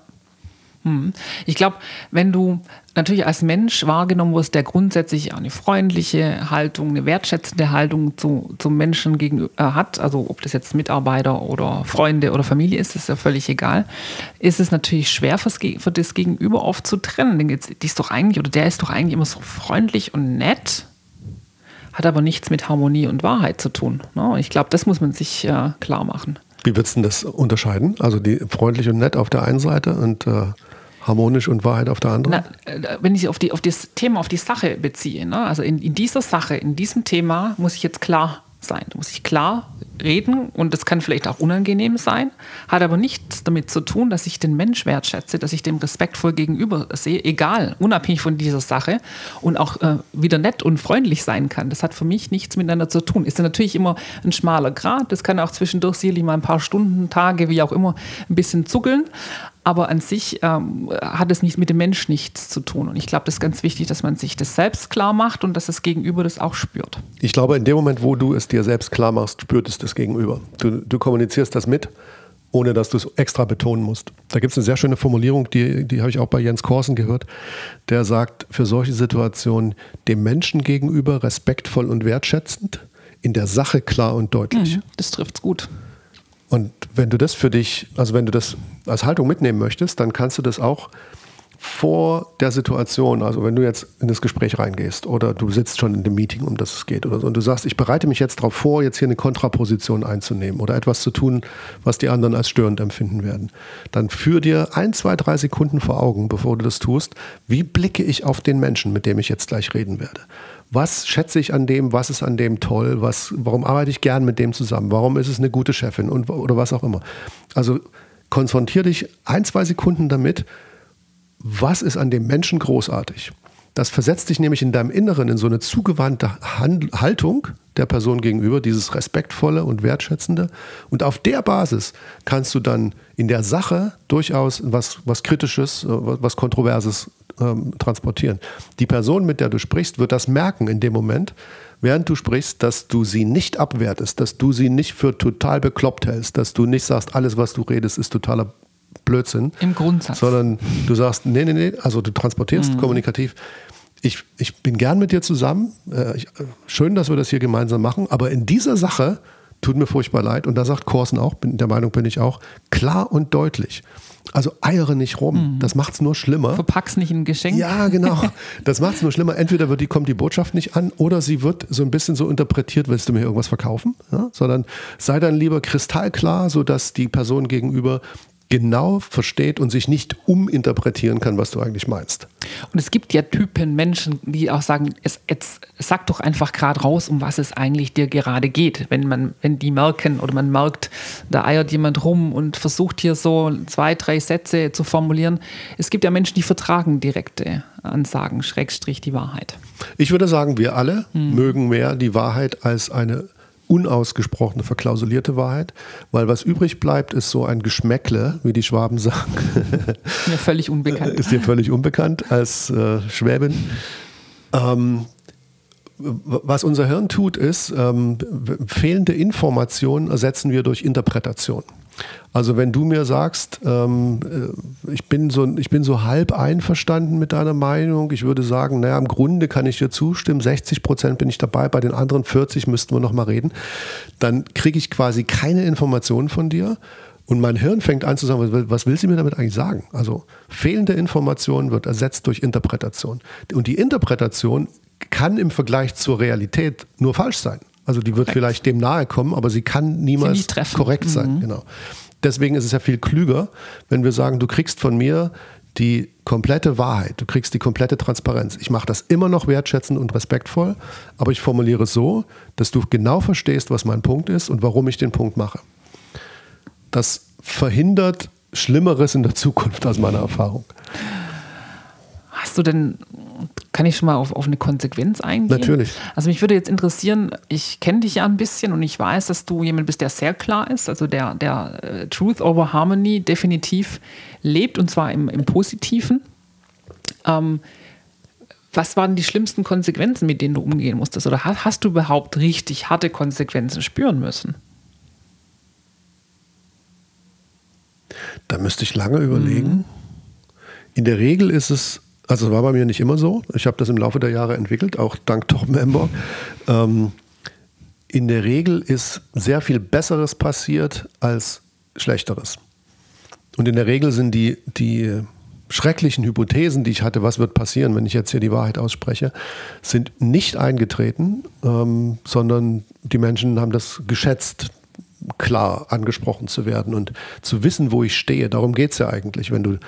Hm. Ich glaube, wenn du natürlich als Mensch wahrgenommen wirst, der grundsätzlich eine freundliche Haltung, eine wertschätzende Haltung zu, zum Menschen gegenüber äh, hat, also ob das jetzt Mitarbeiter oder Freunde oder Familie ist, ist ja völlig egal, ist es natürlich schwer für das Gegenüber oft zu trennen. Denn die ist doch eigentlich, oder der ist doch eigentlich immer so freundlich und nett hat aber nichts mit Harmonie und Wahrheit zu tun. Ne? Ich glaube, das muss man sich äh, klar machen. Wie würdest du das unterscheiden? Also die freundlich und nett auf der einen Seite und äh, harmonisch und Wahrheit auf der anderen? Na, äh, wenn ich auf, die, auf das Thema, auf die Sache beziehe, ne? also in, in dieser Sache, in diesem Thema muss ich jetzt klar sein. Da muss ich klar reden und das kann vielleicht auch unangenehm sein, hat aber nichts damit zu tun, dass ich den Mensch wertschätze, dass ich dem respektvoll gegenüber sehe, egal, unabhängig von dieser Sache und auch äh, wieder nett und freundlich sein kann. Das hat für mich nichts miteinander zu tun. Ist natürlich immer ein schmaler Grad, das kann auch zwischendurch sicherlich mal ein paar Stunden, Tage, wie auch immer, ein bisschen zuckeln. Aber an sich ähm, hat es nicht mit dem Mensch nichts zu tun. Und ich glaube, das ist ganz wichtig, dass man sich das selbst klar macht und dass das Gegenüber das auch spürt. Ich glaube, in dem Moment, wo du es dir selbst klar machst, spürt es das Gegenüber. Du, du kommunizierst das mit ohne dass du es extra betonen musst. Da gibt es eine sehr schöne Formulierung, die, die habe ich auch bei Jens Korsen gehört, der sagt, für solche Situationen dem Menschen gegenüber respektvoll und wertschätzend, in der Sache klar und deutlich. Mhm, das trifft es gut. Und wenn du das für dich, also wenn du das als Haltung mitnehmen möchtest, dann kannst du das auch vor der Situation, also wenn du jetzt in das Gespräch reingehst oder du sitzt schon in dem Meeting, um das es geht oder so, und du sagst, ich bereite mich jetzt darauf vor, jetzt hier eine Kontraposition einzunehmen oder etwas zu tun, was die anderen als störend empfinden werden, dann führ dir ein, zwei, drei Sekunden vor Augen, bevor du das tust, wie blicke ich auf den Menschen, mit dem ich jetzt gleich reden werde. Was schätze ich an dem, was ist an dem toll, was, warum arbeite ich gern mit dem zusammen, warum ist es eine gute Chefin und, oder was auch immer. Also konfrontier dich ein, zwei Sekunden damit, was ist an dem Menschen großartig? Das versetzt dich nämlich in deinem Inneren in so eine zugewandte Haltung der Person gegenüber, dieses respektvolle und wertschätzende. Und auf der Basis kannst du dann in der Sache durchaus was, was Kritisches, äh, was Kontroverses ähm, transportieren. Die Person, mit der du sprichst, wird das merken in dem Moment, während du sprichst, dass du sie nicht abwertest, dass du sie nicht für total bekloppt hältst, dass du nicht sagst, alles, was du redest, ist totaler Blödsinn. Im Grundsatz. Sondern du sagst, nee, nee, nee, also du transportierst mhm. kommunikativ. Ich, ich bin gern mit dir zusammen. Äh, ich, schön, dass wir das hier gemeinsam machen. Aber in dieser Sache tut mir furchtbar leid. Und da sagt Korsen auch, bin, der Meinung bin ich auch, klar und deutlich. Also eiere nicht rum. Mhm. Das macht es nur schlimmer. Verpack's nicht in ein Geschenk. Ja, genau. Das macht es nur schlimmer. Entweder wird die, kommt die Botschaft nicht an oder sie wird so ein bisschen so interpretiert, willst du mir irgendwas verkaufen? Ja? Sondern sei dann lieber kristallklar, sodass die Person gegenüber genau versteht und sich nicht uminterpretieren kann, was du eigentlich meinst. Und es gibt ja Typen Menschen, die auch sagen, es, jetzt sag doch einfach gerade raus, um was es eigentlich dir gerade geht. Wenn man, wenn die merken oder man merkt, da eiert jemand rum und versucht hier so zwei, drei Sätze zu formulieren. Es gibt ja Menschen, die vertragen direkte Ansagen, Schrägstrich die Wahrheit. Ich würde sagen, wir alle hm. mögen mehr die Wahrheit als eine unausgesprochene, verklausulierte Wahrheit, weil was übrig bleibt, ist so ein Geschmäckle, wie die Schwaben sagen. Mir völlig unbekannt. Ist dir völlig unbekannt als äh, Schwäbin. Ähm, was unser Hirn tut, ist, ähm, fehlende Informationen ersetzen wir durch Interpretation. Also wenn du mir sagst, ähm, äh, ich, bin so, ich bin so halb einverstanden mit deiner Meinung, ich würde sagen, naja, im Grunde kann ich dir zustimmen, 60 Prozent bin ich dabei, bei den anderen 40 müssten wir noch mal reden, dann kriege ich quasi keine Informationen von dir und mein Hirn fängt an zu sagen, was will sie mir damit eigentlich sagen? Also fehlende Information wird ersetzt durch Interpretation. Und die Interpretation kann im Vergleich zur Realität nur falsch sein. Also die wird korrekt. vielleicht dem nahe kommen, aber sie kann niemals sie korrekt sein. Mhm. Genau. Deswegen ist es ja viel klüger, wenn wir sagen, du kriegst von mir die komplette Wahrheit, du kriegst die komplette Transparenz. Ich mache das immer noch wertschätzend und respektvoll, aber ich formuliere es so, dass du genau verstehst, was mein Punkt ist und warum ich den Punkt mache. Das verhindert Schlimmeres in der Zukunft aus meiner Erfahrung. Hast du denn kann ich schon mal auf, auf eine Konsequenz eingehen? Natürlich. Also mich würde jetzt interessieren, ich kenne dich ja ein bisschen und ich weiß, dass du jemand bist, der sehr klar ist, also der, der äh, Truth over Harmony definitiv lebt und zwar im, im Positiven. Ähm, was waren die schlimmsten Konsequenzen, mit denen du umgehen musstest? Oder hast, hast du überhaupt richtig harte Konsequenzen spüren müssen? Da müsste ich lange überlegen. Mhm. In der Regel ist es also es war bei mir nicht immer so. Ich habe das im Laufe der Jahre entwickelt, auch dank Torben Emborg. Ähm, in der Regel ist sehr viel Besseres passiert als Schlechteres. Und in der Regel sind die, die schrecklichen Hypothesen, die ich hatte, was wird passieren, wenn ich jetzt hier die Wahrheit ausspreche, sind nicht eingetreten, ähm, sondern die Menschen haben das geschätzt, klar angesprochen zu werden und zu wissen, wo ich stehe. Darum geht es ja eigentlich, wenn du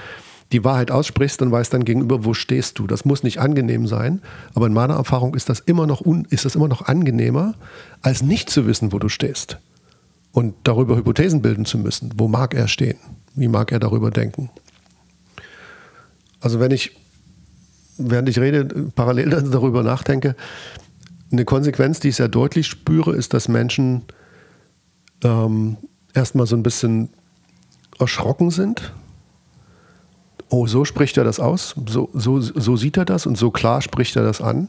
die Wahrheit aussprichst, dann weiß dein Gegenüber, wo stehst du. Das muss nicht angenehm sein, aber in meiner Erfahrung ist das immer noch, un, ist das immer noch angenehmer, als nicht zu wissen, wo du stehst. Und darüber Hypothesen bilden zu müssen. Wo mag er stehen? Wie mag er darüber denken? Also wenn ich, während ich rede, parallel darüber nachdenke, eine Konsequenz, die ich sehr deutlich spüre, ist, dass Menschen ähm, erstmal so ein bisschen erschrocken sind oh, so spricht er das aus, so, so, so sieht er das und so klar spricht er das an.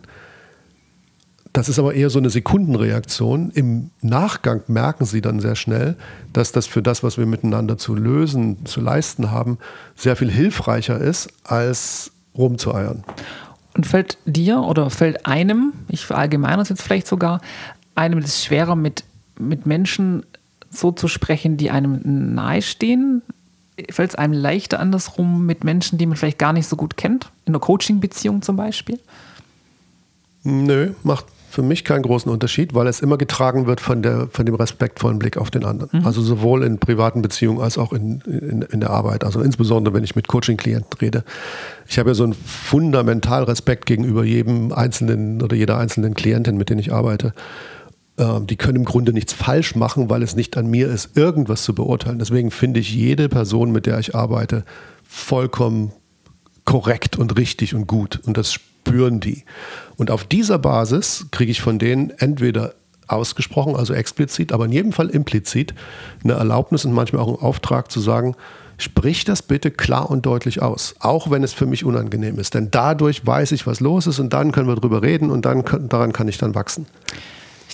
Das ist aber eher so eine Sekundenreaktion. Im Nachgang merken sie dann sehr schnell, dass das für das, was wir miteinander zu lösen, zu leisten haben, sehr viel hilfreicher ist, als rumzueiern. Und fällt dir oder fällt einem, ich verallgemeine es jetzt vielleicht sogar, einem es schwerer, mit, mit Menschen so zu sprechen, die einem nahestehen? Fällt es einem leichter andersrum mit Menschen, die man vielleicht gar nicht so gut kennt? In einer Coaching-Beziehung zum Beispiel? Nö, macht für mich keinen großen Unterschied, weil es immer getragen wird von, der, von dem respektvollen Blick auf den anderen. Mhm. Also sowohl in privaten Beziehungen als auch in, in, in der Arbeit. Also insbesondere, wenn ich mit Coaching-Klienten rede. Ich habe ja so einen fundamental Respekt gegenüber jedem einzelnen oder jeder einzelnen Klientin, mit denen ich arbeite. Ähm, die können im Grunde nichts falsch machen, weil es nicht an mir ist, irgendwas zu beurteilen. Deswegen finde ich jede Person, mit der ich arbeite, vollkommen korrekt und richtig und gut. Und das spüren die. Und auf dieser Basis kriege ich von denen entweder ausgesprochen, also explizit, aber in jedem Fall implizit eine Erlaubnis und manchmal auch einen Auftrag zu sagen, sprich das bitte klar und deutlich aus, auch wenn es für mich unangenehm ist. Denn dadurch weiß ich, was los ist und dann können wir drüber reden und dann, daran kann ich dann wachsen.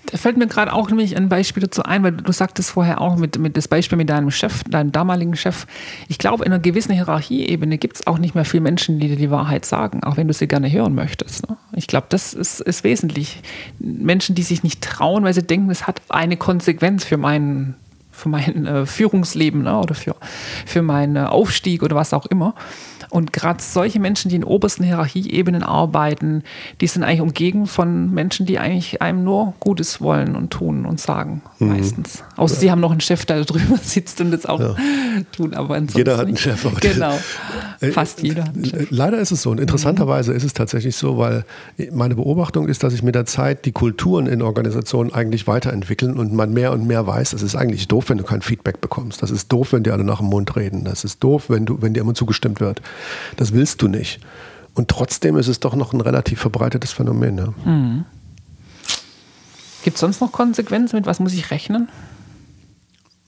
Da fällt mir gerade auch nämlich ein Beispiel dazu ein, weil du sagtest vorher auch mit, mit das Beispiel mit deinem Chef, deinem damaligen Chef. Ich glaube, in einer gewissen Hierarchieebene gibt es auch nicht mehr viele Menschen, die dir die Wahrheit sagen, auch wenn du sie gerne hören möchtest. Ne? Ich glaube, das ist, ist wesentlich. Menschen, die sich nicht trauen, weil sie denken, es hat eine Konsequenz für meinen für mein äh, Führungsleben ne, oder für, für meinen Aufstieg oder was auch immer. Und gerade solche Menschen, die in obersten Hierarchieebenen arbeiten, die sind eigentlich umgeben von Menschen, die eigentlich einem nur Gutes wollen und tun und sagen, mhm. meistens. Außer ja. sie haben noch einen Chef, der da drüber sitzt und das auch ja. tun, aber ansonsten Jeder hat einen Chef. Auch genau, äh, fast jeder hat einen Chef. Leider ist es so und interessanterweise mhm. ist es tatsächlich so, weil meine Beobachtung ist, dass sich mit der Zeit die Kulturen in Organisationen eigentlich weiterentwickeln und man mehr und mehr weiß, es ist eigentlich doof, wenn du kein Feedback bekommst. Das ist doof, wenn dir alle nach dem Mund reden. Das ist doof, wenn, du, wenn dir immer zugestimmt wird. Das willst du nicht. Und trotzdem ist es doch noch ein relativ verbreitetes Phänomen. Ja. Mhm. Gibt es sonst noch Konsequenzen? Mit was muss ich rechnen?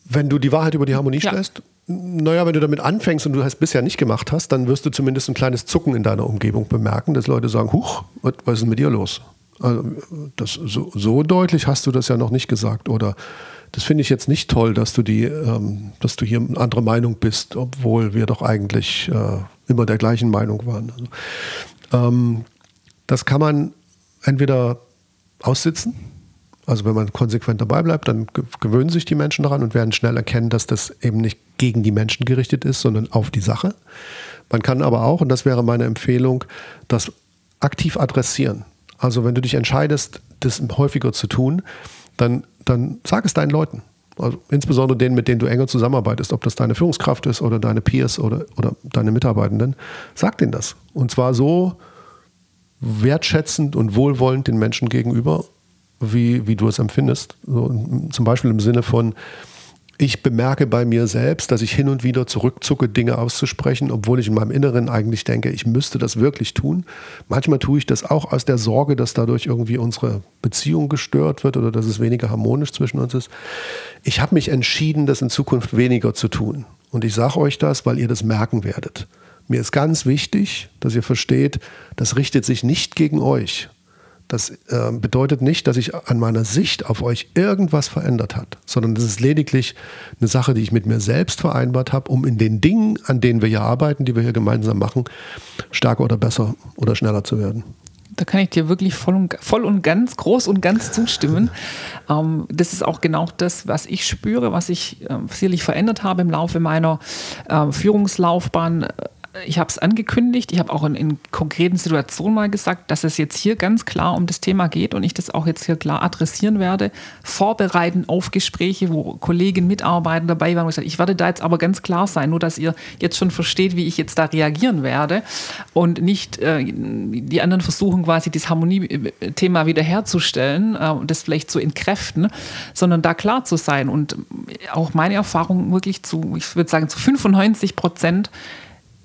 Wenn du die Wahrheit über die Harmonie ja. stellst? Naja, wenn du damit anfängst und du es bisher nicht gemacht hast, dann wirst du zumindest ein kleines Zucken in deiner Umgebung bemerken, dass Leute sagen, huch, was ist denn mit dir los? Also, das, so, so deutlich hast du das ja noch nicht gesagt. Oder das finde ich jetzt nicht toll, dass du die, ähm, dass du hier eine andere Meinung bist, obwohl wir doch eigentlich äh, immer der gleichen Meinung waren. Also, ähm, das kann man entweder aussitzen, also wenn man konsequent dabei bleibt, dann gewöhnen sich die Menschen daran und werden schnell erkennen, dass das eben nicht gegen die Menschen gerichtet ist, sondern auf die Sache. Man kann aber auch, und das wäre meine Empfehlung, das aktiv adressieren. Also wenn du dich entscheidest, das häufiger zu tun, dann, dann sag es deinen Leuten. Also insbesondere denen, mit denen du enger zusammenarbeitest, ob das deine Führungskraft ist oder deine Peers oder, oder deine Mitarbeitenden, sag denen das. Und zwar so wertschätzend und wohlwollend den Menschen gegenüber, wie, wie du es empfindest. So, zum Beispiel im Sinne von, ich bemerke bei mir selbst, dass ich hin und wieder zurückzucke, Dinge auszusprechen, obwohl ich in meinem Inneren eigentlich denke, ich müsste das wirklich tun. Manchmal tue ich das auch aus der Sorge, dass dadurch irgendwie unsere Beziehung gestört wird oder dass es weniger harmonisch zwischen uns ist. Ich habe mich entschieden, das in Zukunft weniger zu tun. Und ich sage euch das, weil ihr das merken werdet. Mir ist ganz wichtig, dass ihr versteht, das richtet sich nicht gegen euch, das äh, bedeutet nicht, dass sich an meiner Sicht auf euch irgendwas verändert hat, sondern das ist lediglich eine Sache, die ich mit mir selbst vereinbart habe, um in den Dingen, an denen wir hier arbeiten, die wir hier gemeinsam machen, stärker oder besser oder schneller zu werden. Da kann ich dir wirklich voll und, voll und ganz, groß und ganz zustimmen. Ähm, das ist auch genau das, was ich spüre, was ich äh, sicherlich verändert habe im Laufe meiner äh, Führungslaufbahn ich habe es angekündigt, ich habe auch in, in, konkreten Situationen mal gesagt, dass es jetzt hier ganz klar um das Thema geht und ich das auch jetzt hier klar adressieren werde, vorbereiten auf Gespräche, wo Kollegen, Mitarbeiter dabei waren. Und ich, sage, ich werde da jetzt aber ganz klar sein, nur dass ihr jetzt schon versteht, wie ich jetzt da reagieren werde und nicht äh, die anderen versuchen quasi das Harmonie-Thema wiederherzustellen äh, und das vielleicht zu entkräften, sondern da klar zu sein und auch meine Erfahrung wirklich zu, ich würde sagen, zu 95 Prozent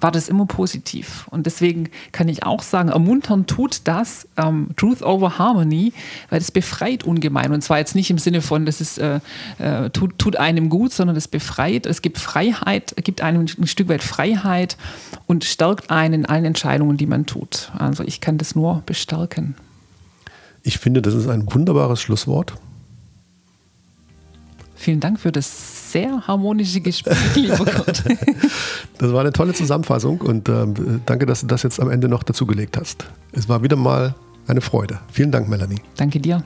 war das immer positiv. Und deswegen kann ich auch sagen, ermuntern tut das ähm, Truth over Harmony, weil es befreit ungemein. Und zwar jetzt nicht im Sinne von, das ist, äh, äh, tut, tut einem gut, sondern es befreit. Es gibt Freiheit, gibt einem ein Stück weit Freiheit und stärkt einen in allen Entscheidungen, die man tut. Also ich kann das nur bestärken. Ich finde, das ist ein wunderbares Schlusswort. Vielen Dank für das sehr harmonische Gespräch, lieber Gott. Das war eine tolle Zusammenfassung und äh, danke, dass du das jetzt am Ende noch dazugelegt hast. Es war wieder mal eine Freude. Vielen Dank, Melanie. Danke dir.